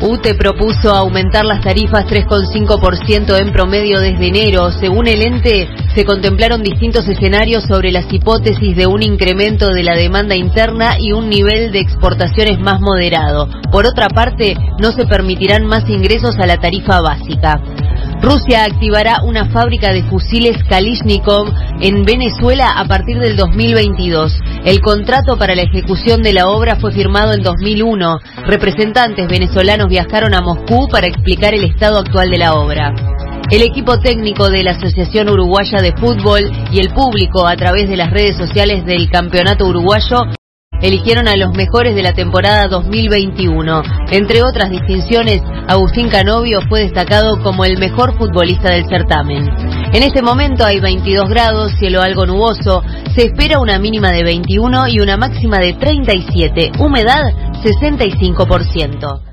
UTE propuso aumentar las tarifas 3,5% en promedio desde enero. Según el ente, se contemplaron distintos escenarios sobre las hipótesis de un incremento de la demanda interna y un nivel de exportaciones más moderado. Por otra parte, no se permitirán más ingresos a la tarifa básica. Rusia activará una fábrica de fusiles Kalishnikov en Venezuela a partir del 2022. El contrato para la ejecución de la obra fue firmado en 2001. Representantes venezolanos viajaron a Moscú para explicar el estado actual de la obra. El equipo técnico de la Asociación Uruguaya de Fútbol y el público a través de las redes sociales del Campeonato Uruguayo eligieron a los mejores de la temporada 2021. Entre otras distinciones, Agustín Canovio fue destacado como el mejor futbolista del certamen. En este momento hay 22 grados, cielo algo nuboso, se espera una mínima de 21 y una máxima de 37, humedad 65%.